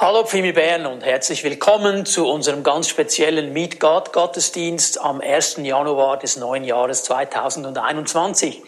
Hallo Pfimi Bern und herzlich willkommen zu unserem ganz speziellen Meet God Gottesdienst am 1. Januar des neuen Jahres 2021.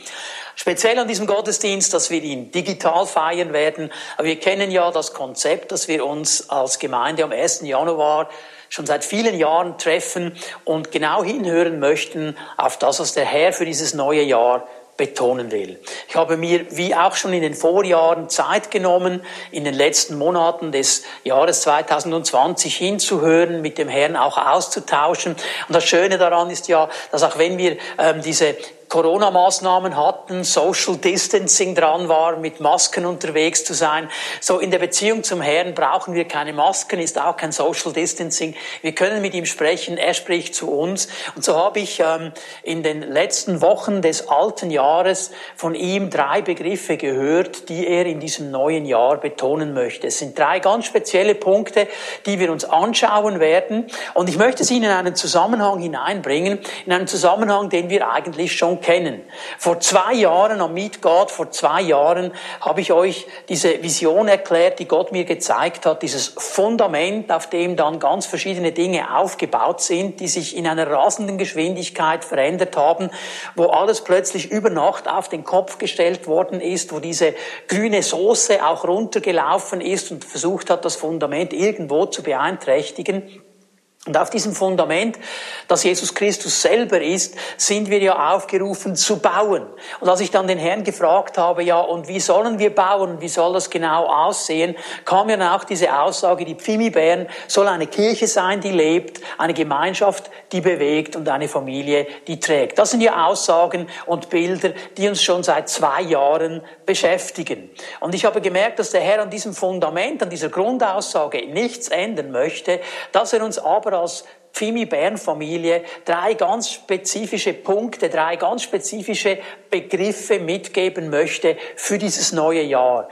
Speziell an diesem Gottesdienst, dass wir ihn digital feiern werden. Aber wir kennen ja das Konzept, dass wir uns als Gemeinde am 1. Januar schon seit vielen Jahren treffen und genau hinhören möchten auf das, was der Herr für dieses neue Jahr betonen will. Ich habe mir, wie auch schon in den Vorjahren, Zeit genommen, in den letzten Monaten des Jahres 2020 hinzuhören, mit dem Herrn auch auszutauschen. Und das Schöne daran ist ja, dass auch wenn wir ähm, diese Corona-Maßnahmen hatten, Social Distancing dran war, mit Masken unterwegs zu sein. So in der Beziehung zum Herrn brauchen wir keine Masken, ist auch kein Social Distancing. Wir können mit ihm sprechen, er spricht zu uns. Und so habe ich ähm, in den letzten Wochen des alten Jahres von ihm drei Begriffe gehört, die er in diesem neuen Jahr betonen möchte. Es sind drei ganz spezielle Punkte, die wir uns anschauen werden. Und ich möchte sie in einen Zusammenhang hineinbringen, in einen Zusammenhang, den wir eigentlich schon kennen. Vor zwei Jahren am Meet God, vor zwei Jahren habe ich euch diese Vision erklärt, die Gott mir gezeigt hat, dieses Fundament, auf dem dann ganz verschiedene Dinge aufgebaut sind, die sich in einer rasenden Geschwindigkeit verändert haben, wo alles plötzlich über Nacht auf den Kopf gestellt worden ist, wo diese grüne Soße auch runtergelaufen ist und versucht hat, das Fundament irgendwo zu beeinträchtigen. Und auf diesem Fundament, das Jesus Christus selber ist, sind wir ja aufgerufen zu bauen. Und als ich dann den Herrn gefragt habe, ja, und wie sollen wir bauen, wie soll das genau aussehen, kam ja auch diese Aussage, die Pfimi Bern soll eine Kirche sein, die lebt, eine Gemeinschaft, die bewegt und eine Familie, die trägt. Das sind ja Aussagen und Bilder, die uns schon seit zwei Jahren beschäftigen. Und ich habe gemerkt, dass der Herr an diesem Fundament, an dieser Grundaussage nichts ändern möchte, dass er uns aber aber als Pfimi Bern Familie drei ganz spezifische Punkte, drei ganz spezifische Begriffe mitgeben möchte für dieses neue Jahr.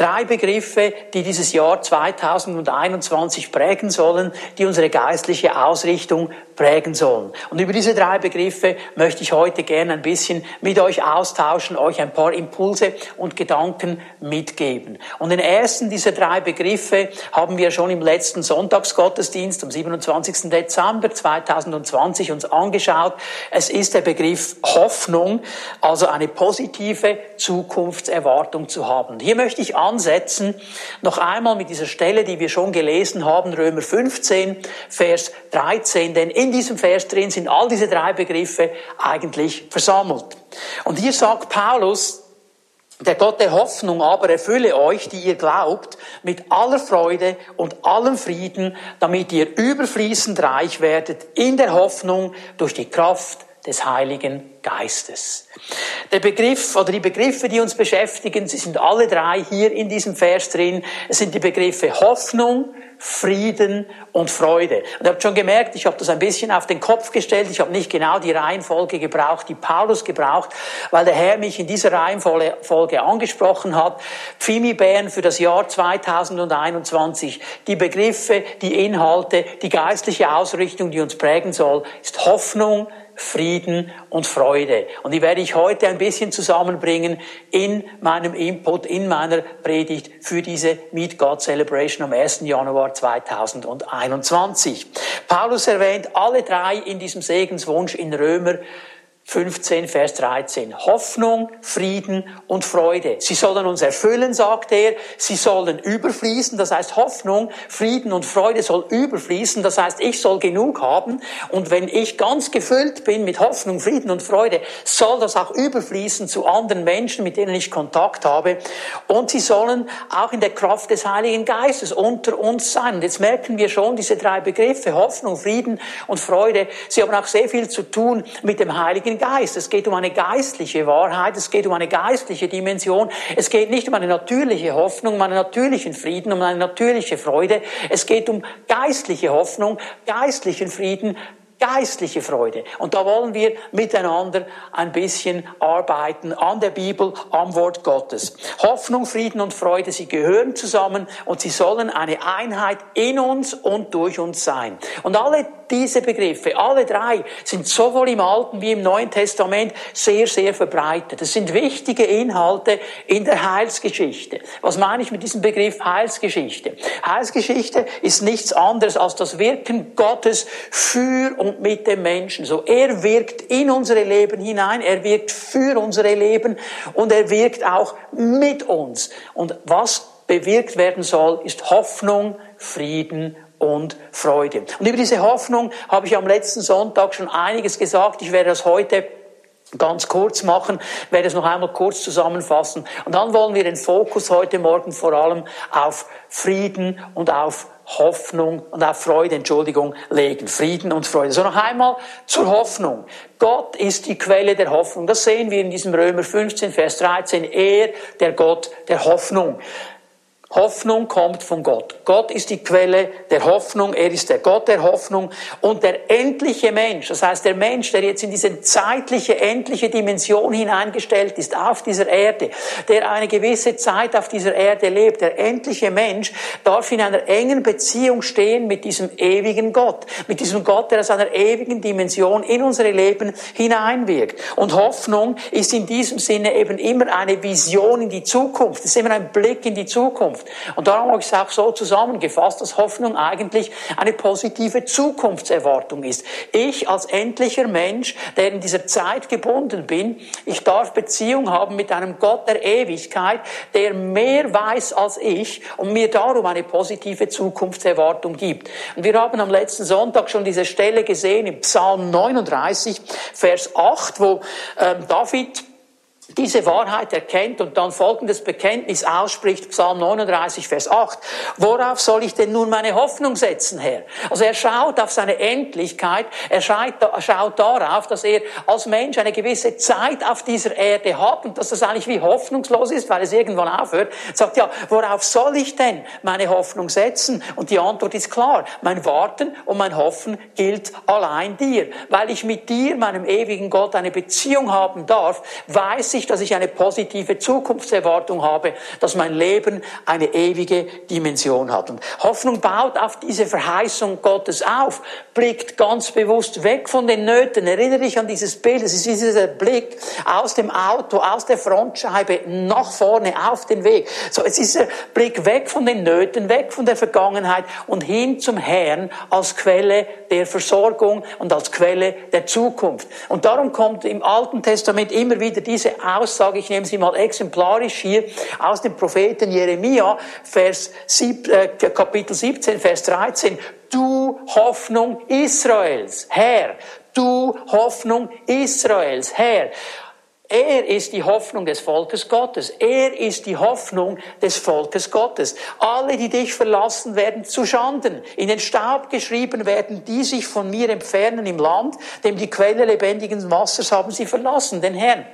Drei Begriffe, die dieses Jahr 2021 prägen sollen, die unsere geistliche Ausrichtung prägen sollen. Und über diese drei Begriffe möchte ich heute gerne ein bisschen mit euch austauschen, euch ein paar Impulse und Gedanken mitgeben. Und den ersten dieser drei Begriffe haben wir schon im letzten Sonntagsgottesdienst am 27. Dezember 2020 uns angeschaut. Es ist der Begriff Hoffnung, also eine positive Zukunftserwartung zu haben. Hier möchte ich ansetzen, noch einmal mit dieser Stelle, die wir schon gelesen haben, Römer 15, Vers 13, denn in diesem Vers drin sind all diese drei Begriffe eigentlich versammelt. Und hier sagt Paulus, der Gott der Hoffnung aber erfülle euch, die ihr glaubt, mit aller Freude und allem Frieden, damit ihr überfließend reich werdet in der Hoffnung durch die Kraft des Heiligen Geistes. Der Begriff oder die Begriffe, die uns beschäftigen, sie sind alle drei hier in diesem Vers drin. Es sind die Begriffe Hoffnung, Frieden und Freude. Und ihr habt schon gemerkt, ich habe das ein bisschen auf den Kopf gestellt. Ich habe nicht genau die Reihenfolge gebraucht, die Paulus gebraucht, weil der Herr mich in dieser Reihenfolge angesprochen hat. Pfimi Bern für das Jahr 2021. Die Begriffe, die Inhalte, die geistliche Ausrichtung, die uns prägen soll, ist Hoffnung, Frieden und Freude. Und die werde ich heute ein bisschen zusammenbringen in meinem Input, in meiner Predigt für diese Meet God Celebration am 1. Januar 2021. Paulus erwähnt alle drei in diesem Segenswunsch in Römer 15, Vers 13. Hoffnung, Frieden und Freude. Sie sollen uns erfüllen, sagt er. Sie sollen überfließen. Das heißt, Hoffnung, Frieden und Freude soll überfließen. Das heißt, ich soll genug haben. Und wenn ich ganz gefüllt bin mit Hoffnung, Frieden und Freude, soll das auch überfließen zu anderen Menschen, mit denen ich Kontakt habe. Und sie sollen auch in der Kraft des Heiligen Geistes unter uns sein. Und jetzt merken wir schon diese drei Begriffe, Hoffnung, Frieden und Freude. Sie haben auch sehr viel zu tun mit dem Heiligen Geist. Es geht um eine geistliche Wahrheit, es geht um eine geistliche Dimension. Es geht nicht um eine natürliche Hoffnung, um einen natürlichen Frieden, um eine natürliche Freude. Es geht um geistliche Hoffnung, geistlichen Frieden, geistliche Freude. Und da wollen wir miteinander ein bisschen arbeiten an der Bibel, am Wort Gottes. Hoffnung, Frieden und Freude, sie gehören zusammen und sie sollen eine Einheit in uns und durch uns sein. Und alle diese Begriffe, alle drei, sind sowohl im Alten wie im Neuen Testament sehr, sehr verbreitet. Das sind wichtige Inhalte in der Heilsgeschichte. Was meine ich mit diesem Begriff Heilsgeschichte? Heilsgeschichte ist nichts anderes als das Wirken Gottes für und mit dem Menschen. So, er wirkt in unsere Leben hinein, er wirkt für unsere Leben und er wirkt auch mit uns. Und was bewirkt werden soll, ist Hoffnung, Frieden und Freude. Und über diese Hoffnung habe ich am letzten Sonntag schon einiges gesagt. Ich werde das heute ganz kurz machen, werde es noch einmal kurz zusammenfassen. Und dann wollen wir den Fokus heute Morgen vor allem auf Frieden und auf Hoffnung und auf Freude, Entschuldigung, legen. Frieden und Freude. So noch einmal zur Hoffnung. Gott ist die Quelle der Hoffnung. Das sehen wir in diesem Römer 15, Vers 13. Er, der Gott der Hoffnung. Hoffnung kommt von Gott. Gott ist die Quelle der Hoffnung, er ist der Gott der Hoffnung und der endliche Mensch, das heißt der Mensch, der jetzt in diese zeitliche, endliche Dimension hineingestellt ist auf dieser Erde, der eine gewisse Zeit auf dieser Erde lebt, der endliche Mensch darf in einer engen Beziehung stehen mit diesem ewigen Gott, mit diesem Gott, der aus einer ewigen Dimension in unsere Leben hineinwirkt. Und Hoffnung ist in diesem Sinne eben immer eine Vision in die Zukunft, es ist immer ein Blick in die Zukunft. Zukunft. Und darum habe ich es auch so zusammengefasst, dass Hoffnung eigentlich eine positive Zukunftserwartung ist. Ich als endlicher Mensch, der in dieser Zeit gebunden bin, ich darf Beziehung haben mit einem Gott der Ewigkeit, der mehr weiß als ich und mir darum eine positive Zukunftserwartung gibt. Und wir haben am letzten Sonntag schon diese Stelle gesehen im Psalm 39, Vers 8, wo ähm, David diese Wahrheit erkennt und dann folgendes Bekenntnis ausspricht, Psalm 39, Vers 8. Worauf soll ich denn nun meine Hoffnung setzen, Herr? Also er schaut auf seine Endlichkeit, er schaut darauf, dass er als Mensch eine gewisse Zeit auf dieser Erde hat und dass das eigentlich wie hoffnungslos ist, weil es irgendwann aufhört. Er sagt, ja, worauf soll ich denn meine Hoffnung setzen? Und die Antwort ist klar, mein Warten und mein Hoffen gilt allein dir. Weil ich mit dir, meinem ewigen Gott, eine Beziehung haben darf, weiß ich, ich, dass ich eine positive Zukunftserwartung habe, dass mein Leben eine ewige Dimension hat. Und Hoffnung baut auf diese Verheißung Gottes auf, blickt ganz bewusst weg von den Nöten. Erinnere dich an dieses Bild. Es ist dieser Blick aus dem Auto, aus der Frontscheibe nach vorne auf den Weg. So, es ist der Blick weg von den Nöten, weg von der Vergangenheit und hin zum Herrn als Quelle der Versorgung und als Quelle der Zukunft. Und darum kommt im Alten Testament immer wieder diese Aussage, ich nehme sie mal exemplarisch hier aus dem Propheten Jeremia, Vers sieb, äh, Kapitel 17, Vers 13. Du Hoffnung Israels, Herr, du Hoffnung Israels, Herr. Er ist die Hoffnung des Volkes Gottes. Er ist die Hoffnung des Volkes Gottes. Alle, die dich verlassen, werden zu Schanden. In den Staub geschrieben werden, die sich von mir entfernen im Land, dem die Quelle lebendigen Wassers haben sie verlassen, den Herrn.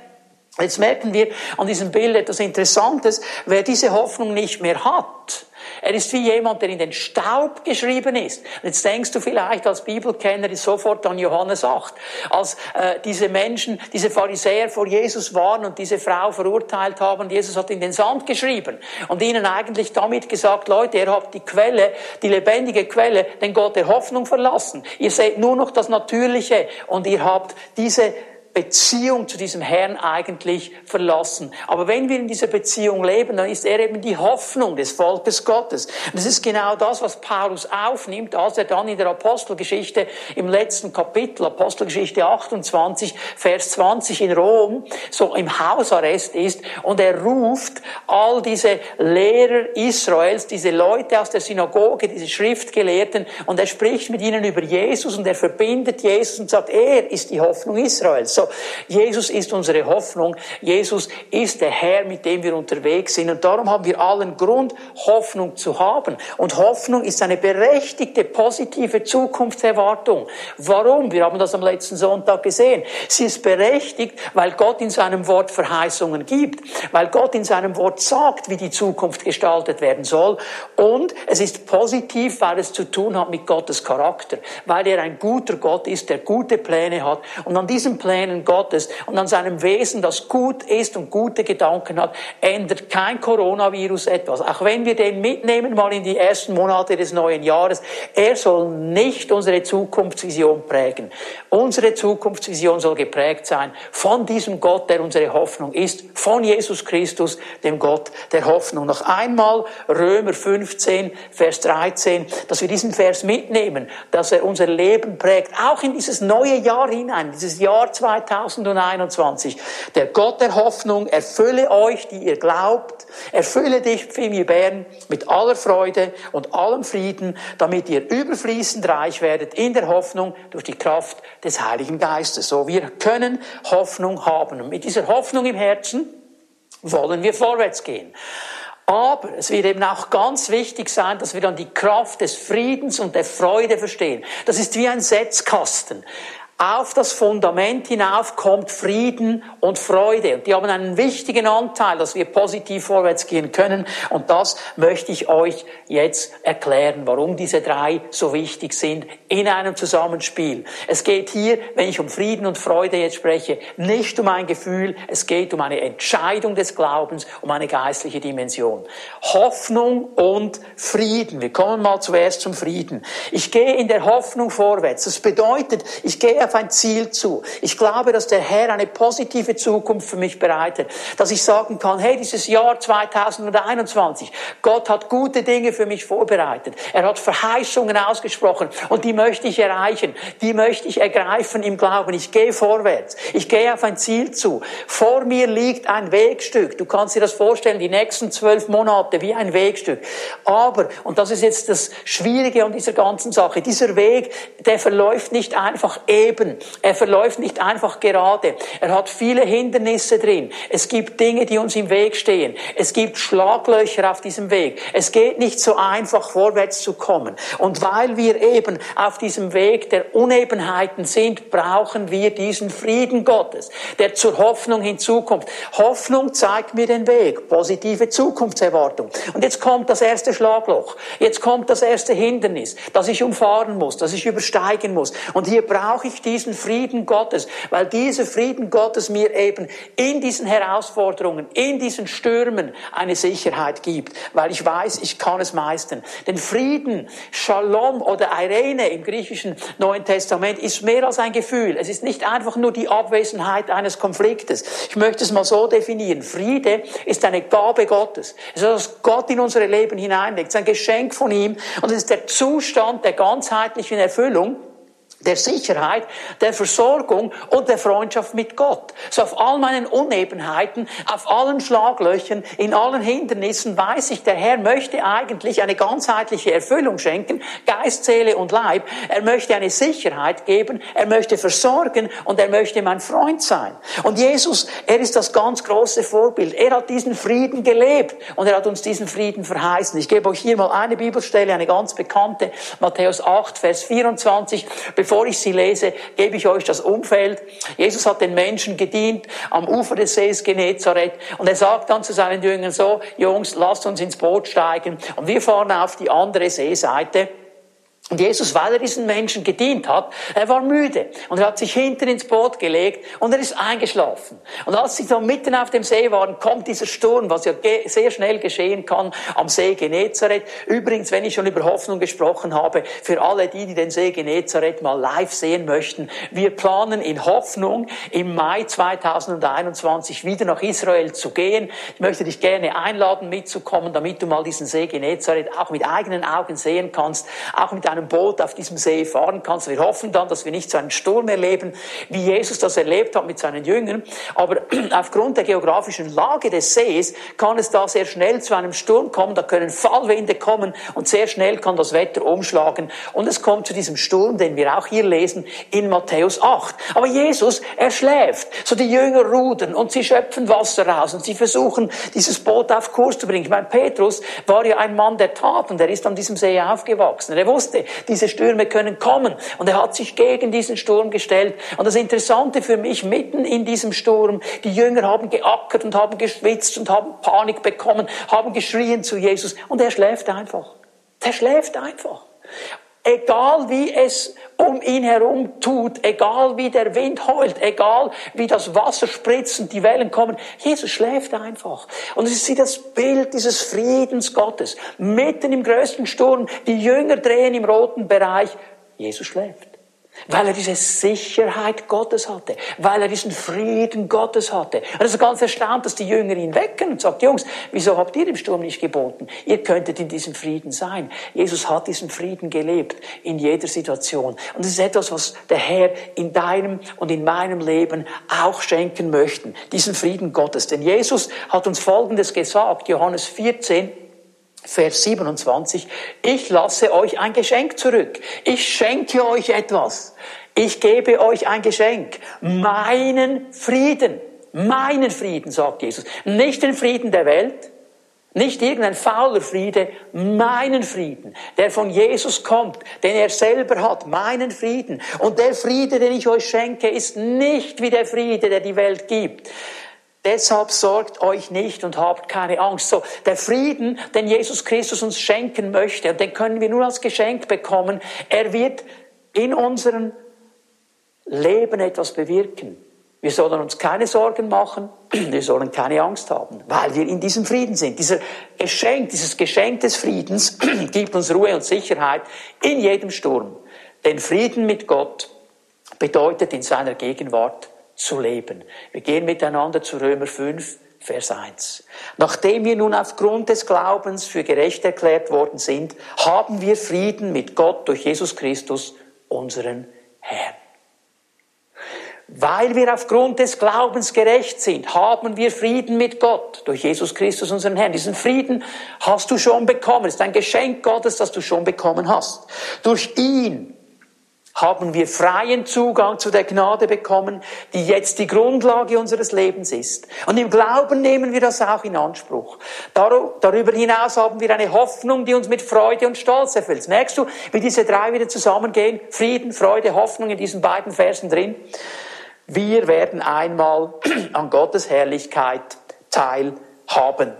Jetzt merken wir an diesem Bild etwas Interessantes. Wer diese Hoffnung nicht mehr hat, er ist wie jemand, der in den Staub geschrieben ist. Und jetzt denkst du vielleicht als Bibelkenner sofort an Johannes 8, als äh, diese Menschen, diese Pharisäer vor Jesus waren und diese Frau verurteilt haben. Jesus hat in den Sand geschrieben und ihnen eigentlich damit gesagt, Leute, ihr habt die Quelle, die lebendige Quelle, den Gott der Hoffnung verlassen. Ihr seht nur noch das Natürliche und ihr habt diese Beziehung zu diesem Herrn eigentlich verlassen. Aber wenn wir in dieser Beziehung leben, dann ist er eben die Hoffnung des Volkes Gottes. Und das ist genau das, was Paulus aufnimmt, als er dann in der Apostelgeschichte im letzten Kapitel, Apostelgeschichte 28, Vers 20 in Rom, so im Hausarrest ist und er ruft all diese Lehrer Israels, diese Leute aus der Synagoge, diese Schriftgelehrten und er spricht mit ihnen über Jesus und er verbindet Jesus und sagt, er ist die Hoffnung Israels. So, Jesus ist unsere Hoffnung. Jesus ist der Herr, mit dem wir unterwegs sind. Und darum haben wir allen Grund, Hoffnung zu haben. Und Hoffnung ist eine berechtigte, positive Zukunftserwartung. Warum? Wir haben das am letzten Sonntag gesehen. Sie ist berechtigt, weil Gott in seinem Wort Verheißungen gibt, weil Gott in seinem Wort sagt, wie die Zukunft gestaltet werden soll. Und es ist positiv, weil es zu tun hat mit Gottes Charakter, weil er ein guter Gott ist, der gute Pläne hat. Und an diesen Plänen Benehmen Gottes und an seinem Wesen, das gut ist und gute Gedanken hat, ändert kein Coronavirus etwas. Auch wenn wir den mitnehmen mal in die ersten Monate des neuen Jahres, er soll nicht unsere Zukunftsvision prägen. Unsere Zukunftsvision soll geprägt sein von diesem Gott, der unsere Hoffnung ist, von Jesus Christus, dem Gott der Hoffnung. Noch einmal Römer 15, Vers 13, dass wir diesen Vers mitnehmen, dass er unser Leben prägt, auch in dieses neue Jahr hinein, dieses Jahr 2021. Der Gott der Hoffnung erfülle euch, die ihr glaubt, erfülle dich, Pfimi Bern, mit aller Freude und allem Frieden, damit ihr überfließend reich werdet in der Hoffnung durch die Kraft des Heiligen Geistes. So, wir können Hoffnung haben. Und mit dieser Hoffnung im Herzen wollen wir vorwärts gehen. Aber es wird eben auch ganz wichtig sein, dass wir dann die Kraft des Friedens und der Freude verstehen. Das ist wie ein Setzkasten. Auf das Fundament hinauf kommt Frieden und Freude. Und die haben einen wichtigen Anteil, dass wir positiv vorwärts gehen können. Und das möchte ich euch jetzt erklären, warum diese drei so wichtig sind in einem Zusammenspiel. Es geht hier, wenn ich um Frieden und Freude jetzt spreche, nicht um ein Gefühl, es geht um eine Entscheidung des Glaubens, um eine geistliche Dimension. Hoffnung und Frieden. Wir kommen mal zuerst zum Frieden. Ich gehe in der Hoffnung vorwärts. Das bedeutet, ich gehe auf ein Ziel zu. Ich glaube, dass der Herr eine positive Zukunft für mich bereitet. Dass ich sagen kann, hey, dieses Jahr 2021, Gott hat gute Dinge für mich vorbereitet. Er hat Verheißungen ausgesprochen und die möchte ich erreichen. Die möchte ich ergreifen im Glauben. Ich gehe vorwärts. Ich gehe auf ein Ziel zu. Vor mir liegt ein Wegstück. Du kannst dir das vorstellen, die nächsten zwölf Monate wie ein Wegstück. Aber, und das ist jetzt das Schwierige an dieser ganzen Sache, dieser Weg, der verläuft nicht einfach eben Leben. Er verläuft nicht einfach gerade. Er hat viele Hindernisse drin. Es gibt Dinge, die uns im Weg stehen. Es gibt Schlaglöcher auf diesem Weg. Es geht nicht so einfach vorwärts zu kommen. Und weil wir eben auf diesem Weg der Unebenheiten sind, brauchen wir diesen Frieden Gottes, der zur Hoffnung hinzukommt. Hoffnung zeigt mir den Weg. Positive Zukunftserwartung. Und jetzt kommt das erste Schlagloch. Jetzt kommt das erste Hindernis, das ich umfahren muss, das ich übersteigen muss. Und hier brauche ich diesen Frieden Gottes, weil dieser Frieden Gottes mir eben in diesen Herausforderungen, in diesen Stürmen eine Sicherheit gibt, weil ich weiß, ich kann es meistern. Denn Frieden, Shalom oder Irene im griechischen Neuen Testament ist mehr als ein Gefühl. Es ist nicht einfach nur die Abwesenheit eines Konfliktes. Ich möchte es mal so definieren. Friede ist eine Gabe Gottes. Es ist, was Gott in unsere Leben hineinlegt. Es ist ein Geschenk von ihm und es ist der Zustand der ganzheitlichen Erfüllung der Sicherheit, der Versorgung und der Freundschaft mit Gott. So auf all meinen Unebenheiten, auf allen Schlaglöchern, in allen Hindernissen weiß ich, der Herr möchte eigentlich eine ganzheitliche Erfüllung schenken, Geist, Seele und Leib. Er möchte eine Sicherheit geben, er möchte versorgen und er möchte mein Freund sein. Und Jesus, er ist das ganz große Vorbild. Er hat diesen Frieden gelebt und er hat uns diesen Frieden verheißen. Ich gebe euch hier mal eine Bibelstelle, eine ganz bekannte, Matthäus 8, Vers 24 bevor ich sie lese, gebe ich euch das Umfeld. Jesus hat den Menschen gedient am Ufer des Sees Genezareth und er sagt dann zu seinen Jüngern so, Jungs, lasst uns ins Boot steigen und wir fahren auf die andere Seeseite. Und Jesus, weil er diesen Menschen gedient hat, er war müde und er hat sich hinten ins Boot gelegt und er ist eingeschlafen. Und als sie so mitten auf dem See waren, kommt dieser Sturm, was ja sehr schnell geschehen kann am See Genezareth. Übrigens, wenn ich schon über Hoffnung gesprochen habe, für alle die, die den See Genezareth mal live sehen möchten, wir planen in Hoffnung im Mai 2021 wieder nach Israel zu gehen. Ich möchte dich gerne einladen, mitzukommen, damit du mal diesen See Genezareth auch mit eigenen Augen sehen kannst, auch mit einem Boot auf diesem See fahren kannst. Wir hoffen dann, dass wir nicht so einen Sturm erleben, wie Jesus das erlebt hat mit seinen Jüngern. Aber aufgrund der geografischen Lage des Sees kann es da sehr schnell zu einem Sturm kommen. Da können Fallwinde kommen und sehr schnell kann das Wetter umschlagen. Und es kommt zu diesem Sturm, den wir auch hier lesen in Matthäus 8. Aber Jesus, er schläft. So die Jünger rudern und sie schöpfen Wasser raus und sie versuchen, dieses Boot auf Kurs zu bringen. Ich meine, Petrus war ja ein Mann der Tat und er ist an diesem See aufgewachsen. Er wusste, diese Stürme können kommen. Und er hat sich gegen diesen Sturm gestellt. Und das Interessante für mich, mitten in diesem Sturm, die Jünger haben geackert und haben geschwitzt und haben Panik bekommen, haben geschrien zu Jesus. Und er schläft einfach. Er schläft einfach. Egal wie es um ihn herum tut, egal wie der Wind heult, egal wie das Wasser spritzt und die Wellen kommen. Jesus schläft einfach. Und es ist das Bild dieses Friedens Gottes. Mitten im größten Sturm, die Jünger drehen im roten Bereich. Jesus schläft. Weil er diese Sicherheit Gottes hatte, weil er diesen Frieden Gottes hatte. Und er ist ganz erstaunt, dass die Jünger ihn wecken und sagt, Jungs, wieso habt ihr im Sturm nicht geboten? Ihr könntet in diesem Frieden sein. Jesus hat diesen Frieden gelebt in jeder Situation. Und es ist etwas, was der Herr in deinem und in meinem Leben auch schenken möchte. Diesen Frieden Gottes. Denn Jesus hat uns Folgendes gesagt, Johannes 14, Vers 27, ich lasse euch ein Geschenk zurück. Ich schenke euch etwas. Ich gebe euch ein Geschenk. Meinen Frieden. Meinen Frieden, sagt Jesus. Nicht den Frieden der Welt, nicht irgendein fauler Friede, meinen Frieden, der von Jesus kommt, den er selber hat, meinen Frieden. Und der Friede, den ich euch schenke, ist nicht wie der Friede, der die Welt gibt. Deshalb sorgt euch nicht und habt keine Angst. So, der Frieden, den Jesus Christus uns schenken möchte, den können wir nur als Geschenk bekommen, er wird in unserem Leben etwas bewirken. Wir sollen uns keine Sorgen machen, wir sollen keine Angst haben, weil wir in diesem Frieden sind. Dieser Geschenk, dieses Geschenk des Friedens gibt uns Ruhe und Sicherheit in jedem Sturm. Denn Frieden mit Gott bedeutet in seiner Gegenwart zu leben. Wir gehen miteinander zu Römer 5, Vers 1. Nachdem wir nun aufgrund des Glaubens für gerecht erklärt worden sind, haben wir Frieden mit Gott durch Jesus Christus, unseren Herrn. Weil wir aufgrund des Glaubens gerecht sind, haben wir Frieden mit Gott durch Jesus Christus, unseren Herrn. Diesen Frieden hast du schon bekommen. Es ist ein Geschenk Gottes, das du schon bekommen hast. Durch ihn haben wir freien Zugang zu der Gnade bekommen, die jetzt die Grundlage unseres Lebens ist. Und im Glauben nehmen wir das auch in Anspruch. Darüber hinaus haben wir eine Hoffnung, die uns mit Freude und Stolz erfüllt. Merkst du, wie diese drei wieder zusammengehen? Frieden, Freude, Hoffnung in diesen beiden Versen drin. Wir werden einmal an Gottes Herrlichkeit teilhaben.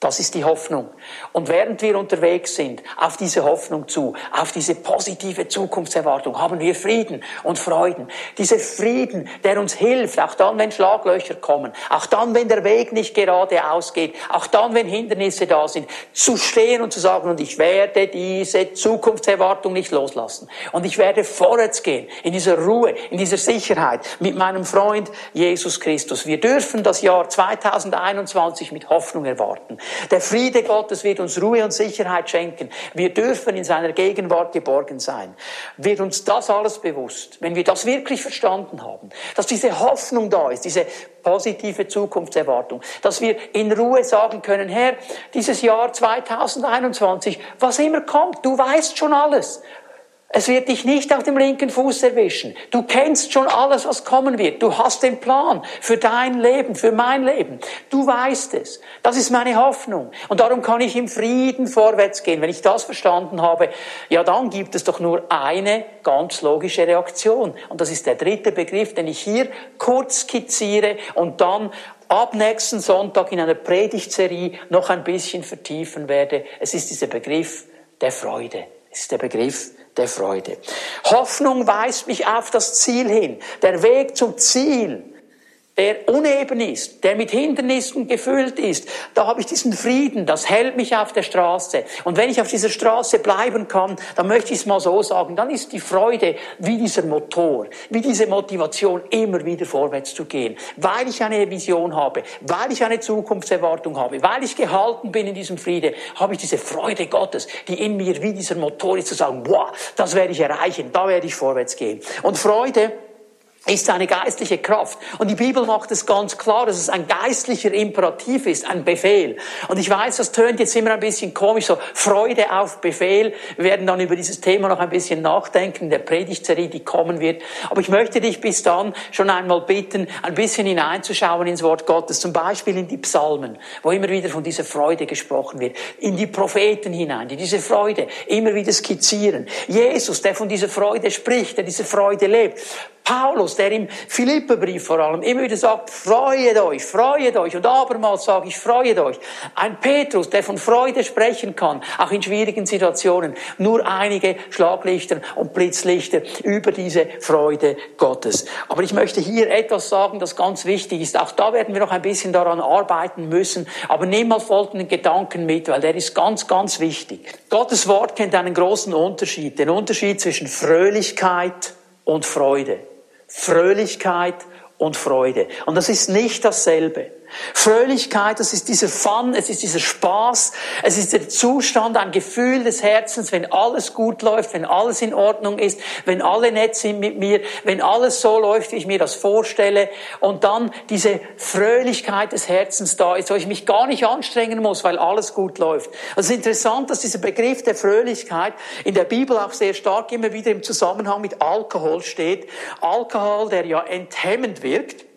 Das ist die Hoffnung. Und während wir unterwegs sind, auf diese Hoffnung zu, auf diese positive Zukunftserwartung, haben wir Frieden und Freuden. Dieser Frieden, der uns hilft, auch dann, wenn Schlaglöcher kommen, auch dann, wenn der Weg nicht gerade ausgeht, auch dann, wenn Hindernisse da sind, zu stehen und zu sagen, und ich werde diese Zukunftserwartung nicht loslassen. Und ich werde vorwärts gehen, in dieser Ruhe, in dieser Sicherheit, mit meinem Freund Jesus Christus. Wir dürfen das Jahr 2021 mit Hoffnung erwarten. Der Friede Gottes wird uns Ruhe und Sicherheit schenken. Wir dürfen in seiner Gegenwart geborgen sein. Wird uns das alles bewusst, wenn wir das wirklich verstanden haben, dass diese Hoffnung da ist, diese positive Zukunftserwartung, dass wir in Ruhe sagen können, Herr, dieses Jahr 2021, was immer kommt, du weißt schon alles. Es wird dich nicht auf dem linken Fuß erwischen. Du kennst schon alles, was kommen wird. Du hast den Plan für dein Leben, für mein Leben. Du weißt es. Das ist meine Hoffnung. Und darum kann ich im Frieden vorwärts gehen. Wenn ich das verstanden habe, ja, dann gibt es doch nur eine ganz logische Reaktion. Und das ist der dritte Begriff, den ich hier kurz skizziere und dann ab nächsten Sonntag in einer Predigtserie noch ein bisschen vertiefen werde. Es ist dieser Begriff der Freude. Es ist der Begriff der Freude. Hoffnung weist mich auf das Ziel hin. Der Weg zum Ziel der uneben ist, der mit Hindernissen gefüllt ist, da habe ich diesen Frieden, das hält mich auf der Straße. Und wenn ich auf dieser Straße bleiben kann, dann möchte ich es mal so sagen, dann ist die Freude wie dieser Motor, wie diese Motivation, immer wieder vorwärts zu gehen. Weil ich eine Vision habe, weil ich eine Zukunftserwartung habe, weil ich gehalten bin in diesem Friede, habe ich diese Freude Gottes, die in mir wie dieser Motor ist, zu sagen, boah, das werde ich erreichen, da werde ich vorwärts gehen. Und Freude, ist eine geistliche Kraft. Und die Bibel macht es ganz klar, dass es ein geistlicher Imperativ ist, ein Befehl. Und ich weiß, das tönt jetzt immer ein bisschen komisch, so Freude auf Befehl. Wir werden dann über dieses Thema noch ein bisschen nachdenken der Predigtserie, die kommen wird. Aber ich möchte dich bis dann schon einmal bitten, ein bisschen hineinzuschauen ins Wort Gottes, zum Beispiel in die Psalmen, wo immer wieder von dieser Freude gesprochen wird, in die Propheten hinein, die diese Freude immer wieder skizzieren. Jesus, der von dieser Freude spricht, der diese Freude lebt. Paulus, der im Philipperbrief vor allem immer wieder sagt, freut euch, freut euch. Und abermals sage ich, freut euch. Ein Petrus, der von Freude sprechen kann, auch in schwierigen Situationen. Nur einige Schlaglichter und Blitzlichter über diese Freude Gottes. Aber ich möchte hier etwas sagen, das ganz wichtig ist. Auch da werden wir noch ein bisschen daran arbeiten müssen. Aber nimm mal folgenden Gedanken mit, weil der ist ganz, ganz wichtig. Gottes Wort kennt einen großen Unterschied. Den Unterschied zwischen Fröhlichkeit und Freude. Fröhlichkeit und Freude. Und das ist nicht dasselbe. Fröhlichkeit, das ist dieser Fun, es ist dieser Spaß, es ist der Zustand, ein Gefühl des Herzens, wenn alles gut läuft, wenn alles in Ordnung ist, wenn alle nett sind mit mir, wenn alles so läuft, wie ich mir das vorstelle und dann diese Fröhlichkeit des Herzens da ist, wo ich mich gar nicht anstrengen muss, weil alles gut läuft. Also es ist interessant, dass dieser Begriff der Fröhlichkeit in der Bibel auch sehr stark immer wieder im Zusammenhang mit Alkohol steht. Alkohol, der ja enthemmend wirkt,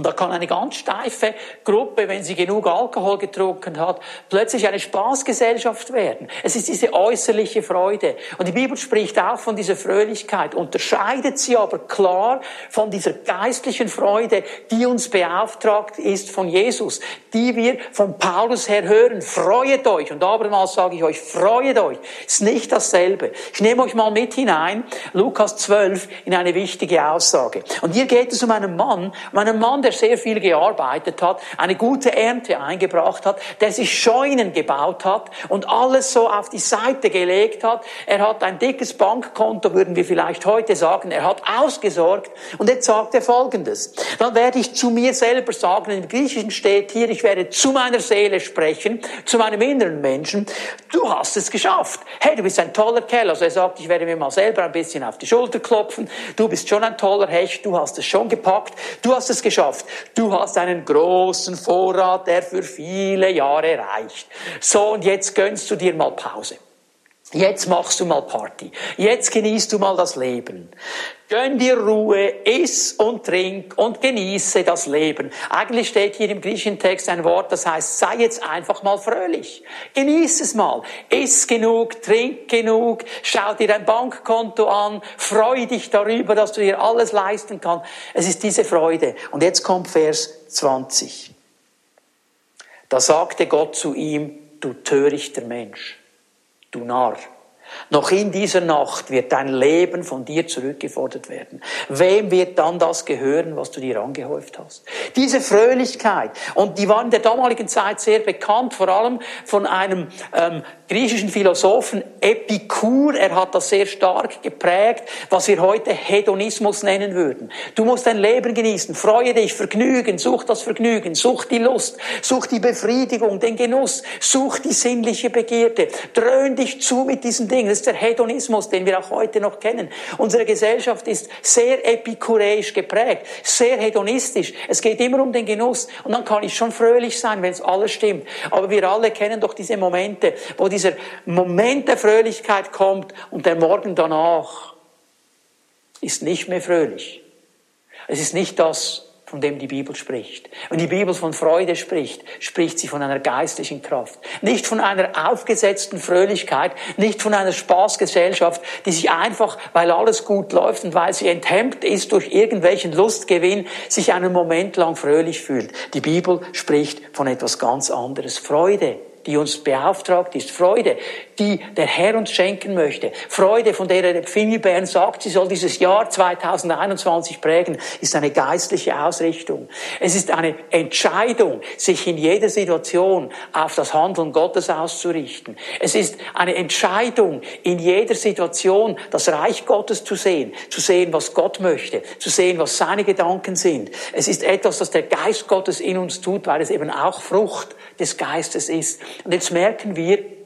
und da kann eine ganz steife Gruppe, wenn sie genug Alkohol getrunken hat, plötzlich eine Spaßgesellschaft werden. Es ist diese äußerliche Freude. Und die Bibel spricht auch von dieser Fröhlichkeit, unterscheidet sie aber klar von dieser geistlichen Freude, die uns beauftragt ist von Jesus, die wir von Paulus her hören. Freuet euch. Und abermals sage ich euch, freuet euch. Ist nicht dasselbe. Ich nehme euch mal mit hinein, Lukas 12, in eine wichtige Aussage. Und hier geht es um einen Mann, um einen Mann, Mann, der sehr viel gearbeitet hat, eine gute Ernte eingebracht hat, der sich Scheunen gebaut hat und alles so auf die Seite gelegt hat. Er hat ein dickes Bankkonto, würden wir vielleicht heute sagen. Er hat ausgesorgt und jetzt sagt er Folgendes. Dann werde ich zu mir selber sagen, im Griechischen steht hier, ich werde zu meiner Seele sprechen, zu meinem inneren Menschen. Du hast es geschafft. Hey, du bist ein toller Kerl. Also er sagt, ich werde mir mal selber ein bisschen auf die Schulter klopfen. Du bist schon ein toller Hecht. Du hast es schon gepackt. Du hast es geschafft. Wirtschaft. Du hast einen großen Vorrat, der für viele Jahre reicht. So, und jetzt gönnst du dir mal Pause. Jetzt machst du mal Party. Jetzt genießt du mal das Leben. Gönn dir Ruhe, iss und trink und genieße das Leben. Eigentlich steht hier im griechischen Text ein Wort, das heißt, sei jetzt einfach mal fröhlich. Genieß es mal. Iss genug, trink genug, schau dir dein Bankkonto an, freu dich darüber, dass du dir alles leisten kannst. Es ist diese Freude. Und jetzt kommt Vers 20. Da sagte Gott zu ihm, du törichter Mensch du Narr. Noch in dieser Nacht wird dein Leben von dir zurückgefordert werden. Wem wird dann das gehören, was du dir angehäuft hast? Diese Fröhlichkeit. Und die war in der damaligen Zeit sehr bekannt, vor allem von einem ähm, griechischen Philosophen Epikur. Er hat das sehr stark geprägt, was wir heute Hedonismus nennen würden. Du musst dein Leben genießen, freue dich, Vergnügen, such das Vergnügen, such die Lust, such die Befriedigung, den Genuss, such die sinnliche Begierde, dröhn dich zu mit diesen Dingen. Das ist der Hedonismus, den wir auch heute noch kennen. Unsere Gesellschaft ist sehr epikureisch geprägt, sehr hedonistisch. Es geht immer um den Genuss und dann kann ich schon fröhlich sein, wenn es alles stimmt. Aber wir alle kennen doch diese Momente, wo die dieser Moment der Fröhlichkeit kommt und der Morgen danach ist nicht mehr fröhlich. Es ist nicht das, von dem die Bibel spricht. Wenn die Bibel von Freude spricht, spricht sie von einer geistlichen Kraft. Nicht von einer aufgesetzten Fröhlichkeit, nicht von einer Spaßgesellschaft, die sich einfach, weil alles gut läuft und weil sie enthemmt ist durch irgendwelchen Lustgewinn, sich einen Moment lang fröhlich fühlt. Die Bibel spricht von etwas ganz anderes. Freude die uns beauftragt ist. Freude, die der Herr uns schenken möchte. Freude, von der der Pfingibären sagt, sie soll dieses Jahr 2021 prägen, ist eine geistliche Ausrichtung. Es ist eine Entscheidung, sich in jeder Situation auf das Handeln Gottes auszurichten. Es ist eine Entscheidung, in jeder Situation das Reich Gottes zu sehen, zu sehen, was Gott möchte, zu sehen, was seine Gedanken sind. Es ist etwas, das der Geist Gottes in uns tut, weil es eben auch Frucht des Geistes ist. Und jetzt merken wir,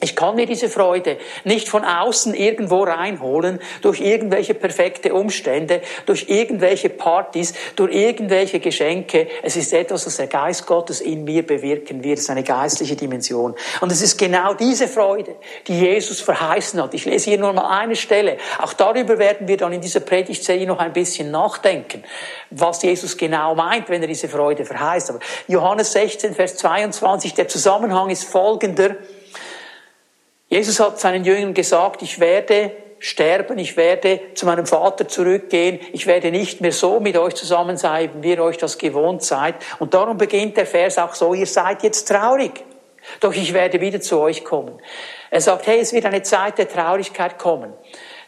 ich kann mir diese Freude nicht von außen irgendwo reinholen, durch irgendwelche perfekte Umstände, durch irgendwelche Partys, durch irgendwelche Geschenke. Es ist etwas, was der Geist Gottes in mir bewirken wird. Es ist eine geistliche Dimension. Und es ist genau diese Freude, die Jesus verheißen hat. Ich lese hier nur mal eine Stelle. Auch darüber werden wir dann in dieser Predigtserie noch ein bisschen nachdenken, was Jesus genau meint, wenn er diese Freude verheißt. Aber Johannes 16, Vers 22, der Zusammenhang ist folgender. Jesus hat seinen Jüngern gesagt, ich werde sterben, ich werde zu meinem Vater zurückgehen, ich werde nicht mehr so mit euch zusammen sein, wie ihr euch das gewohnt seid. Und darum beginnt der Vers auch so, ihr seid jetzt traurig, doch ich werde wieder zu euch kommen. Er sagt, hey, es wird eine Zeit der Traurigkeit kommen.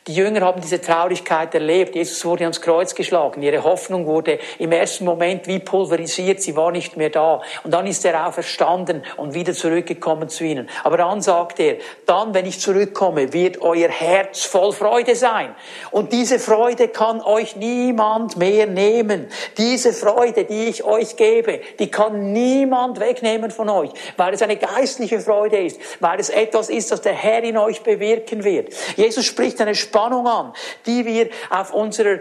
Die Jünger haben diese Traurigkeit erlebt. Jesus wurde ans Kreuz geschlagen. Ihre Hoffnung wurde im ersten Moment wie pulverisiert. Sie war nicht mehr da. Und dann ist er auferstanden und wieder zurückgekommen zu ihnen. Aber dann sagt er, dann, wenn ich zurückkomme, wird euer Herz voll Freude sein. Und diese Freude kann euch niemand mehr nehmen. Diese Freude, die ich euch gebe, die kann niemand wegnehmen von euch, weil es eine geistliche Freude ist, weil es etwas ist, das der Herr in euch bewirken wird. Jesus spricht eine Spannung an, die wir auf unserer äh,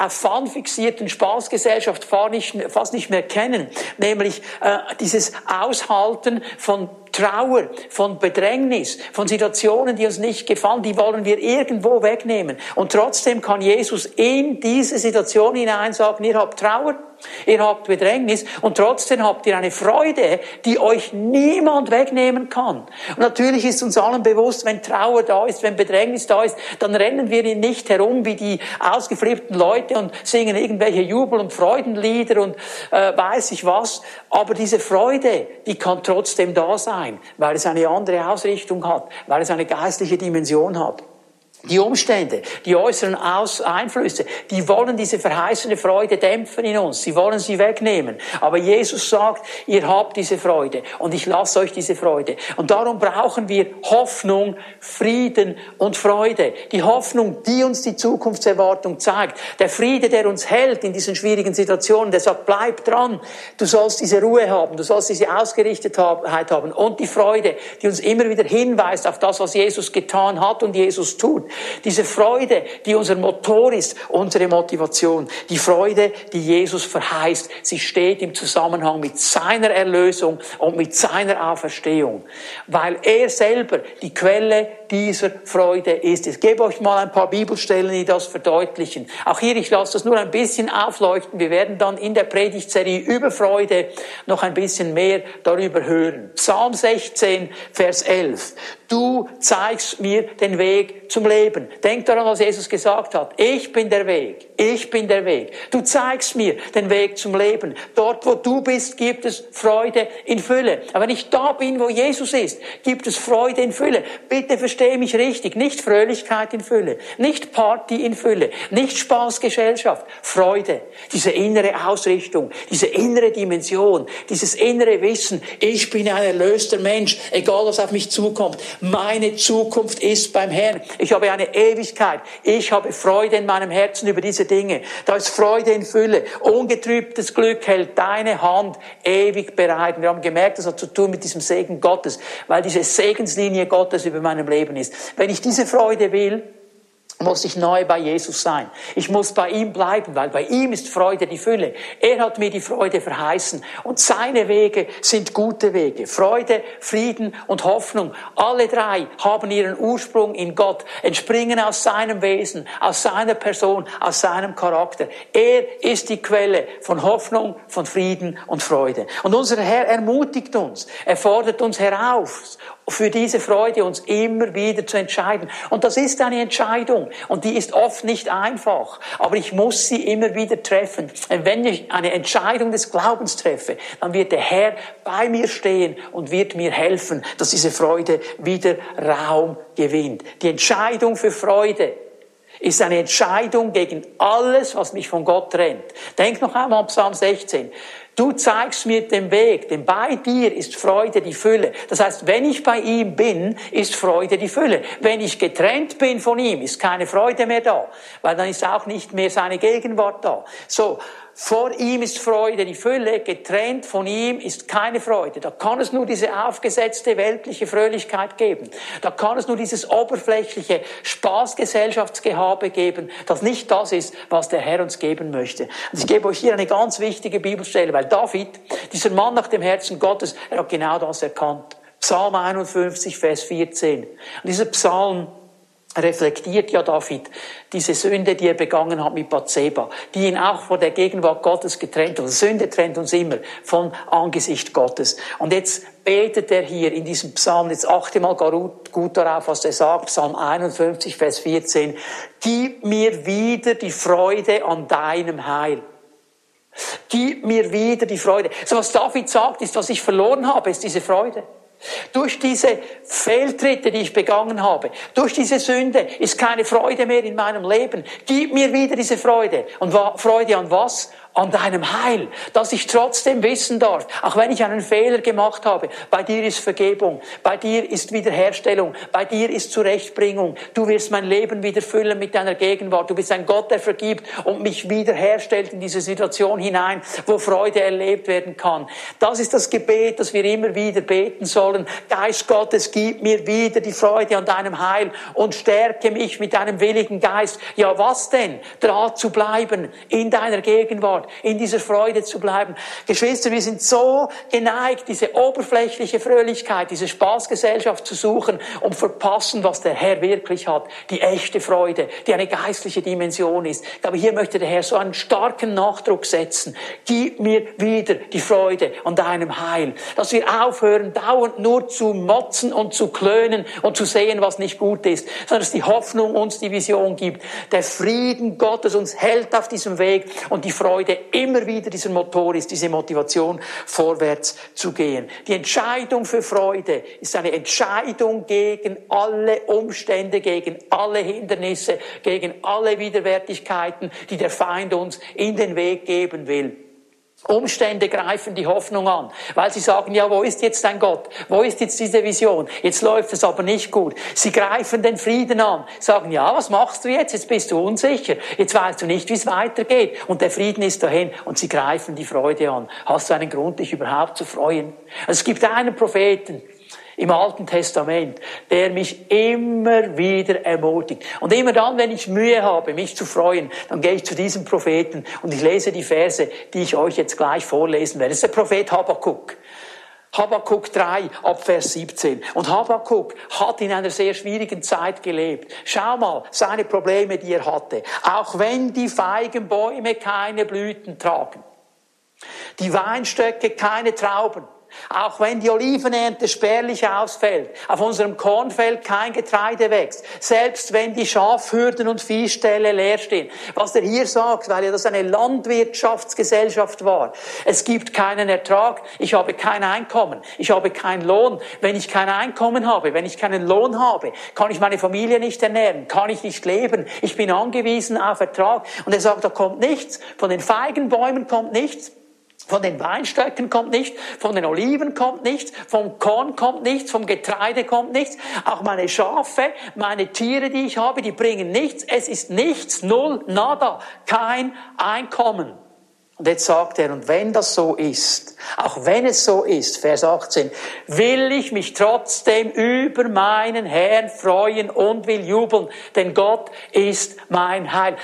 auf Fun fixierten Spaßgesellschaft fast nicht mehr kennen, nämlich äh, dieses Aushalten von Trauer, von Bedrängnis, von Situationen, die uns nicht gefallen, die wollen wir irgendwo wegnehmen. Und trotzdem kann Jesus in diese Situation hinein sagen, ihr habt Trauer, Ihr habt Bedrängnis und trotzdem habt ihr eine Freude, die euch niemand wegnehmen kann. Und natürlich ist uns allen bewusst, wenn Trauer da ist, wenn Bedrängnis da ist, dann rennen wir nicht herum wie die ausgeflippten Leute und singen irgendwelche Jubel- und Freudenlieder und äh, weiß ich was. Aber diese Freude, die kann trotzdem da sein, weil es eine andere Ausrichtung hat, weil es eine geistliche Dimension hat. Die Umstände, die äußeren Aus Einflüsse, die wollen diese verheißene Freude dämpfen in uns. Sie wollen sie wegnehmen. Aber Jesus sagt, ihr habt diese Freude und ich lasse euch diese Freude. Und darum brauchen wir Hoffnung, Frieden und Freude. Die Hoffnung, die uns die Zukunftserwartung zeigt. Der Friede, der uns hält in diesen schwierigen Situationen, der sagt, bleib dran. Du sollst diese Ruhe haben. Du sollst diese Ausgerichtetheit haben. Und die Freude, die uns immer wieder hinweist auf das, was Jesus getan hat und Jesus tut. Diese Freude, die unser Motor ist, unsere Motivation. Die Freude, die Jesus verheißt. Sie steht im Zusammenhang mit seiner Erlösung und mit seiner Auferstehung. Weil er selber die Quelle dieser Freude ist. Ich gebe euch mal ein paar Bibelstellen, die das verdeutlichen. Auch hier, ich lasse das nur ein bisschen aufleuchten. Wir werden dann in der Predigtserie über Freude noch ein bisschen mehr darüber hören. Psalm 16, Vers 11. Du zeigst mir den Weg zum Leben. Denk daran, was Jesus gesagt hat. Ich bin der Weg. Ich bin der Weg. Du zeigst mir den Weg zum Leben. Dort, wo du bist, gibt es Freude in Fülle. Aber wenn ich da bin, wo Jesus ist, gibt es Freude in Fülle. Bitte verstehe mich richtig. Nicht Fröhlichkeit in Fülle. Nicht Party in Fülle. Nicht Spaßgesellschaft. Freude. Diese innere Ausrichtung. Diese innere Dimension. Dieses innere Wissen. Ich bin ein erlöster Mensch. Egal, was auf mich zukommt. Meine Zukunft ist beim Herrn. Ich habe eine Ewigkeit. Ich habe Freude in meinem Herzen über diese Dinge. Da ist Freude in Fülle. Ungetrübtes Glück hält deine Hand ewig bereit. Wir haben gemerkt, das hat zu tun mit diesem Segen Gottes, weil diese Segenslinie Gottes über meinem Leben ist. Wenn ich diese Freude will, muss ich neu bei Jesus sein. Ich muss bei ihm bleiben, weil bei ihm ist Freude die Fülle. Er hat mir die Freude verheißen und seine Wege sind gute Wege. Freude, Frieden und Hoffnung. Alle drei haben ihren Ursprung in Gott, entspringen aus seinem Wesen, aus seiner Person, aus seinem Charakter. Er ist die Quelle von Hoffnung, von Frieden und Freude. Und unser Herr ermutigt uns. Er fordert uns heraus, für diese Freude uns immer wieder zu entscheiden. Und das ist eine Entscheidung und die ist oft nicht einfach, aber ich muss sie immer wieder treffen. Und wenn ich eine Entscheidung des Glaubens treffe, dann wird der Herr bei mir stehen und wird mir helfen, dass diese Freude wieder Raum gewinnt. Die Entscheidung für Freude ist eine Entscheidung gegen alles, was mich von Gott trennt. Denk noch einmal an Psalm 16. Du zeigst mir den Weg, denn bei dir ist Freude die Fülle. Das heißt, wenn ich bei ihm bin, ist Freude die Fülle. Wenn ich getrennt bin von ihm, ist keine Freude mehr da, weil dann ist auch nicht mehr seine Gegenwart da. So, vor ihm ist Freude die Fülle, getrennt von ihm ist keine Freude. Da kann es nur diese aufgesetzte weltliche Fröhlichkeit geben. Da kann es nur dieses oberflächliche Spaßgesellschaftsgehabe geben, das nicht das ist, was der Herr uns geben möchte. Und ich gebe euch hier eine ganz wichtige Bibelstelle, weil David, dieser Mann nach dem Herzen Gottes, er hat genau das erkannt. Psalm 51, Vers 14. Und dieser Psalm reflektiert ja David diese Sünde, die er begangen hat mit Bathseba, die ihn auch vor der Gegenwart Gottes getrennt hat. Sünde trennt uns immer vom Angesicht Gottes. Und jetzt betet er hier in diesem Psalm, jetzt achte mal gut darauf, was er sagt, Psalm 51, Vers 14, gib mir wieder die Freude an deinem Heil. Gib mir wieder die Freude. So was David sagt, ist, was ich verloren habe, ist diese Freude. Durch diese Fehltritte, die ich begangen habe, durch diese Sünde ist keine Freude mehr in meinem Leben. Gib mir wieder diese Freude. Und Freude an was? An deinem Heil, dass ich trotzdem wissen darf, auch wenn ich einen Fehler gemacht habe, bei dir ist Vergebung, bei dir ist Wiederherstellung, bei dir ist Zurechtbringung. Du wirst mein Leben wieder füllen mit deiner Gegenwart. Du bist ein Gott, der vergibt und mich wiederherstellt in diese Situation hinein, wo Freude erlebt werden kann. Das ist das Gebet, das wir immer wieder beten sollen. Geist Gottes, gib mir wieder die Freude an deinem Heil und stärke mich mit deinem willigen Geist. Ja, was denn? Draht zu bleiben in deiner Gegenwart in dieser Freude zu bleiben. Geschwister, wir sind so geneigt, diese oberflächliche Fröhlichkeit, diese Spaßgesellschaft zu suchen und verpassen, was der Herr wirklich hat. Die echte Freude, die eine geistliche Dimension ist. Ich glaube, hier möchte der Herr so einen starken Nachdruck setzen. Gib mir wieder die Freude an deinem Heil. Dass wir aufhören, dauernd nur zu motzen und zu klönen und zu sehen, was nicht gut ist, sondern dass die Hoffnung uns die Vision gibt. Der Frieden Gottes uns hält auf diesem Weg und die Freude immer wieder dieser Motor ist, diese Motivation, vorwärts zu gehen. Die Entscheidung für Freude ist eine Entscheidung gegen alle Umstände, gegen alle Hindernisse, gegen alle Widerwärtigkeiten, die der Feind uns in den Weg geben will. Umstände greifen die Hoffnung an, weil sie sagen, ja, wo ist jetzt dein Gott? Wo ist jetzt diese Vision? Jetzt läuft es aber nicht gut. Sie greifen den Frieden an, sagen, ja, was machst du jetzt? Jetzt bist du unsicher. Jetzt weißt du nicht, wie es weitergeht. Und der Frieden ist dahin und sie greifen die Freude an. Hast du einen Grund, dich überhaupt zu freuen? Also es gibt einen Propheten, im Alten Testament, der mich immer wieder ermutigt. Und immer dann, wenn ich Mühe habe, mich zu freuen, dann gehe ich zu diesem Propheten und ich lese die Verse, die ich euch jetzt gleich vorlesen werde. Das ist der Prophet Habakkuk. Habakkuk 3 ab Vers 17. Und Habakkuk hat in einer sehr schwierigen Zeit gelebt. Schau mal, seine Probleme, die er hatte. Auch wenn die Feigenbäume keine Blüten tragen, die Weinstöcke keine Trauben, auch wenn die Olivenernte spärlich ausfällt, auf unserem Kornfeld kein Getreide wächst, selbst wenn die Schafhürden und Viehställe leer stehen. Was er hier sagt, weil ja das eine Landwirtschaftsgesellschaft war. Es gibt keinen Ertrag, ich habe kein Einkommen, ich habe keinen Lohn. Wenn ich kein Einkommen habe, wenn ich keinen Lohn habe, kann ich meine Familie nicht ernähren, kann ich nicht leben. Ich bin angewiesen auf Ertrag. Und er sagt, da kommt nichts, von den Feigenbäumen kommt nichts. Von den Weinstöcken kommt nichts, von den Oliven kommt nichts, vom Korn kommt nichts, vom Getreide kommt nichts. Auch meine Schafe, meine Tiere, die ich habe, die bringen nichts. Es ist nichts, null, nada, kein Einkommen. Und jetzt sagt er, und wenn das so ist, auch wenn es so ist, Vers 18, will ich mich trotzdem über meinen Herrn freuen und will jubeln, denn Gott ist mein Heil.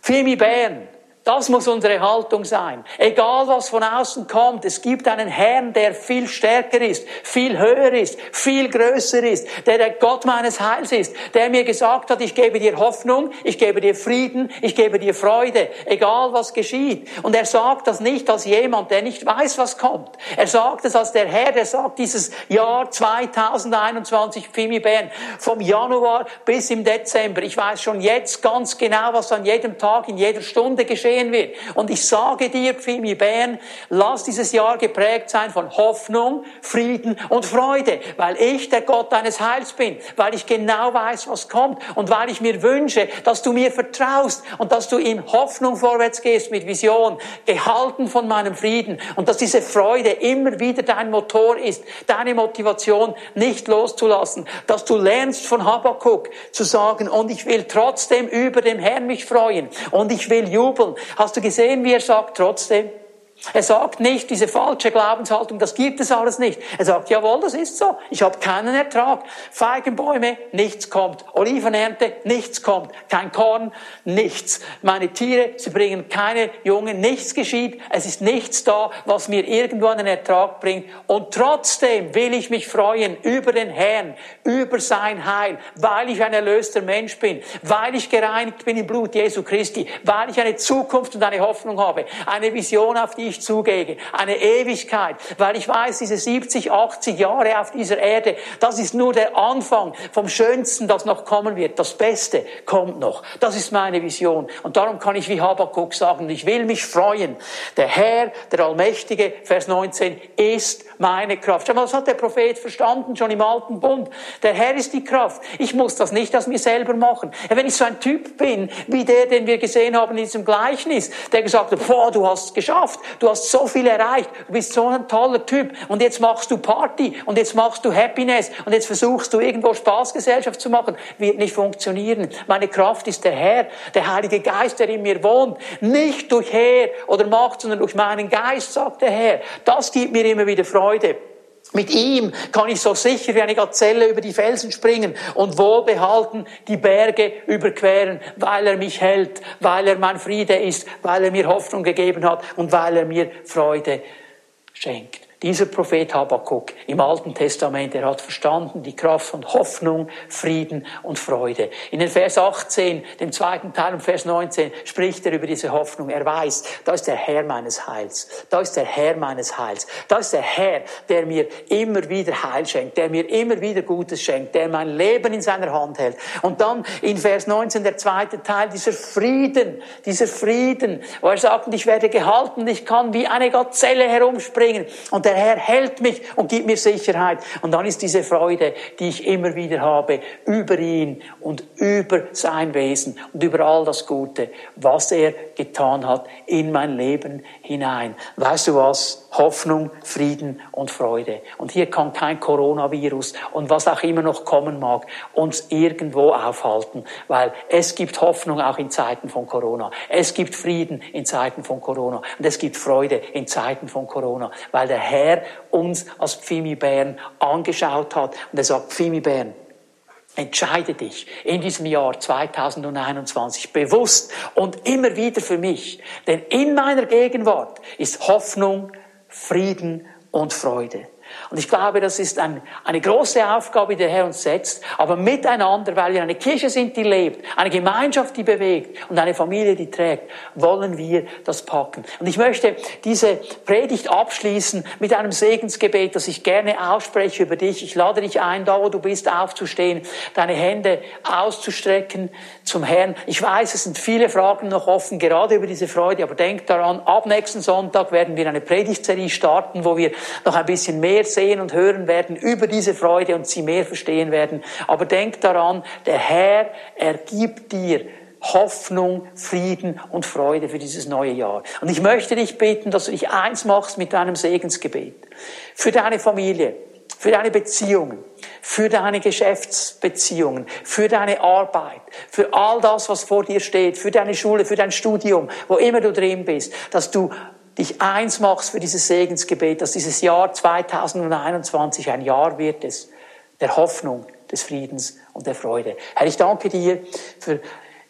Fimi Bern, das muss unsere Haltung sein. Egal was von außen kommt, es gibt einen Herrn, der viel stärker ist, viel höher ist, viel größer ist, der der Gott meines Heils ist, der mir gesagt hat, ich gebe dir Hoffnung, ich gebe dir Frieden, ich gebe dir Freude, egal was geschieht. Und er sagt das nicht als jemand, der nicht weiß, was kommt. Er sagt es als der Herr, der sagt dieses Jahr 2021 Pfimi Bern, vom Januar bis im Dezember. Ich weiß schon jetzt ganz genau, was an jedem Tag, in jeder Stunde geschieht geschehen wird. Und ich sage dir, Pfimi Bern, lass dieses Jahr geprägt sein von Hoffnung, Frieden und Freude, weil ich der Gott deines Heils bin, weil ich genau weiß, was kommt und weil ich mir wünsche, dass du mir vertraust und dass du in Hoffnung vorwärts gehst mit Vision, gehalten von meinem Frieden und dass diese Freude immer wieder dein Motor ist, deine Motivation nicht loszulassen, dass du lernst von Habakkuk zu sagen, und ich will trotzdem über dem Herrn mich freuen und ich will jubeln Hast du gesehen, wie er sagt trotzdem? Er sagt nicht, diese falsche Glaubenshaltung, das gibt es alles nicht. Er sagt, jawohl, das ist so. Ich habe keinen Ertrag. Feigenbäume, nichts kommt. Olivenernte, nichts kommt. Kein Korn, nichts. Meine Tiere, sie bringen keine Jungen, nichts geschieht. Es ist nichts da, was mir irgendwo einen Ertrag bringt. Und trotzdem will ich mich freuen über den Herrn, über sein Heil, weil ich ein erlöster Mensch bin, weil ich gereinigt bin im Blut Jesu Christi, weil ich eine Zukunft und eine Hoffnung habe, eine Vision, auf die ich zugehe, eine Ewigkeit, weil ich weiß, diese 70, 80 Jahre auf dieser Erde, das ist nur der Anfang vom Schönsten, das noch kommen wird. Das Beste kommt noch. Das ist meine Vision. Und darum kann ich wie Habakkuk sagen, ich will mich freuen. Der Herr, der Allmächtige, Vers 19, ist meine Kraft. Schau mal, das hat der Prophet verstanden, schon im Alten Bund. Der Herr ist die Kraft. Ich muss das nicht aus mir selber machen. Wenn ich so ein Typ bin, wie der, den wir gesehen haben in diesem Gleichnis, der gesagt hat, boah, du hast es geschafft, du hast so viel erreicht, du bist so ein toller Typ und jetzt machst du Party und jetzt machst du Happiness und jetzt versuchst du irgendwo Spaßgesellschaft zu machen, wird nicht funktionieren. Meine Kraft ist der Herr, der Heilige Geist, der in mir wohnt. Nicht durch Herr oder Macht, sondern durch meinen Geist, sagt der Herr. Das gibt mir immer wieder Freude. Mit ihm kann ich so sicher wie eine Gazelle über die Felsen springen und wohlbehalten die Berge überqueren, weil er mich hält, weil er mein Friede ist, weil er mir Hoffnung gegeben hat und weil er mir Freude schenkt. Dieser Prophet Habakkuk im Alten Testament, er hat verstanden die Kraft von Hoffnung, Frieden und Freude. In den Vers 18, dem zweiten Teil und Vers 19 spricht er über diese Hoffnung. Er weiß, da ist der Herr meines Heils. Da ist der Herr meines Heils. Da ist der Herr, der mir immer wieder Heil schenkt, der mir immer wieder Gutes schenkt, der mein Leben in seiner Hand hält. Und dann in Vers 19 der zweite Teil, dieser Frieden, dieser Frieden, wo er sagt, ich werde gehalten, ich kann wie eine Gazelle herumspringen. Und der Herr hält mich und gibt mir Sicherheit. Und dann ist diese Freude, die ich immer wieder habe, über ihn und über sein Wesen und über all das Gute, was er getan hat in mein Leben hinein. Weißt du was? Hoffnung, Frieden und Freude. Und hier kann kein Coronavirus und was auch immer noch kommen mag, uns irgendwo aufhalten, weil es gibt Hoffnung auch in Zeiten von Corona. Es gibt Frieden in Zeiten von Corona und es gibt Freude in Zeiten von Corona, weil der Herr uns als Pfimi-Bären angeschaut hat und er sagt, Pfimi-Bären, Entscheide dich in diesem Jahr 2021 bewusst und immer wieder für mich, denn in meiner Gegenwart ist Hoffnung, Frieden und Freude. Und ich glaube, das ist ein, eine große Aufgabe, die der Herr uns setzt. Aber miteinander, weil wir eine Kirche sind, die lebt, eine Gemeinschaft, die bewegt und eine Familie, die trägt, wollen wir das packen. Und ich möchte diese Predigt abschließen mit einem Segensgebet, das ich gerne ausspreche über dich. Ich lade dich ein, da wo du bist, aufzustehen, deine Hände auszustrecken zum Herrn. Ich weiß, es sind viele Fragen noch offen, gerade über diese Freude, aber denk daran, ab nächsten Sonntag werden wir eine Predigtserie starten, wo wir noch ein bisschen mehr sehen und hören werden über diese Freude und sie mehr verstehen werden. Aber denk daran, der Herr, er gibt dir Hoffnung, Frieden und Freude für dieses neue Jahr. Und ich möchte dich bitten, dass du dich eins machst mit deinem Segensgebet. Für deine Familie, für deine Beziehungen, für deine Geschäftsbeziehungen, für deine Arbeit, für all das, was vor dir steht, für deine Schule, für dein Studium, wo immer du drin bist, dass du dich eins machst für dieses Segensgebet, dass dieses Jahr 2021 ein Jahr wird des, der Hoffnung, des Friedens und der Freude. Herr, ich danke dir für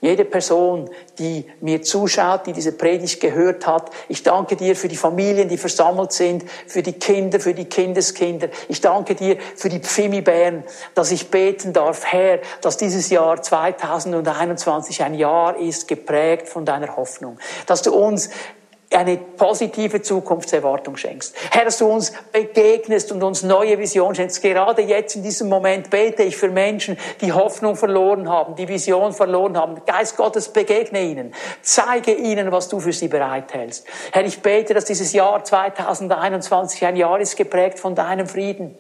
jede Person, die mir zuschaut, die diese Predigt gehört hat. Ich danke dir für die Familien, die versammelt sind, für die Kinder, für die Kindeskinder. Ich danke dir für die Pfimi-Bären, dass ich beten darf, Herr, dass dieses Jahr 2021 ein Jahr ist, geprägt von deiner Hoffnung. Dass du uns eine positive Zukunftserwartung schenkst. Herr, dass du uns begegnest und uns neue Vision schenkst. Gerade jetzt in diesem Moment bete ich für Menschen, die Hoffnung verloren haben, die Vision verloren haben. Geist Gottes, begegne ihnen. Zeige ihnen, was du für sie bereithältst. Herr, ich bete, dass dieses Jahr 2021 ein Jahr ist geprägt von deinem Frieden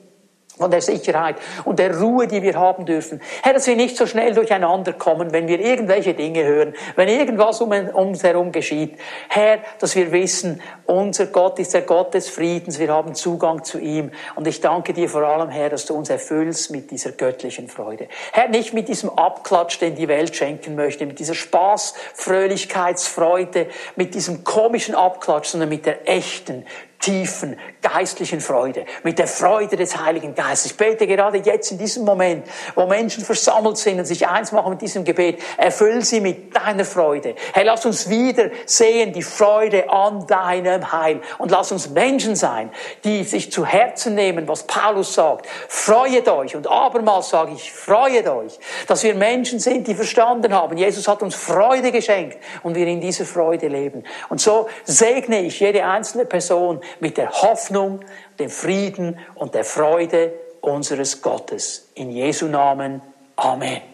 von der Sicherheit und der Ruhe, die wir haben dürfen. Herr, dass wir nicht so schnell durcheinander kommen, wenn wir irgendwelche Dinge hören, wenn irgendwas um uns herum geschieht. Herr, dass wir wissen, unser Gott ist der Gott des Friedens, wir haben Zugang zu ihm. Und ich danke dir vor allem, Herr, dass du uns erfüllst mit dieser göttlichen Freude. Herr, nicht mit diesem Abklatsch, den die Welt schenken möchte, mit dieser Spaß, Fröhlichkeitsfreude, mit diesem komischen Abklatsch, sondern mit der echten, tiefen geistlichen Freude, mit der Freude des Heiligen Geistes. Ich bete gerade jetzt in diesem Moment, wo Menschen versammelt sind und sich eins machen mit diesem Gebet, erfüll sie mit deiner Freude. Herr, lass uns wieder sehen die Freude an deinem Heil und lass uns Menschen sein, die sich zu Herzen nehmen, was Paulus sagt. Freuet euch und abermals sage ich, freuet euch, dass wir Menschen sind, die verstanden haben. Jesus hat uns Freude geschenkt und wir in dieser Freude leben. Und so segne ich jede einzelne Person, mit der Hoffnung, dem Frieden und der Freude unseres Gottes. In Jesu Namen. Amen.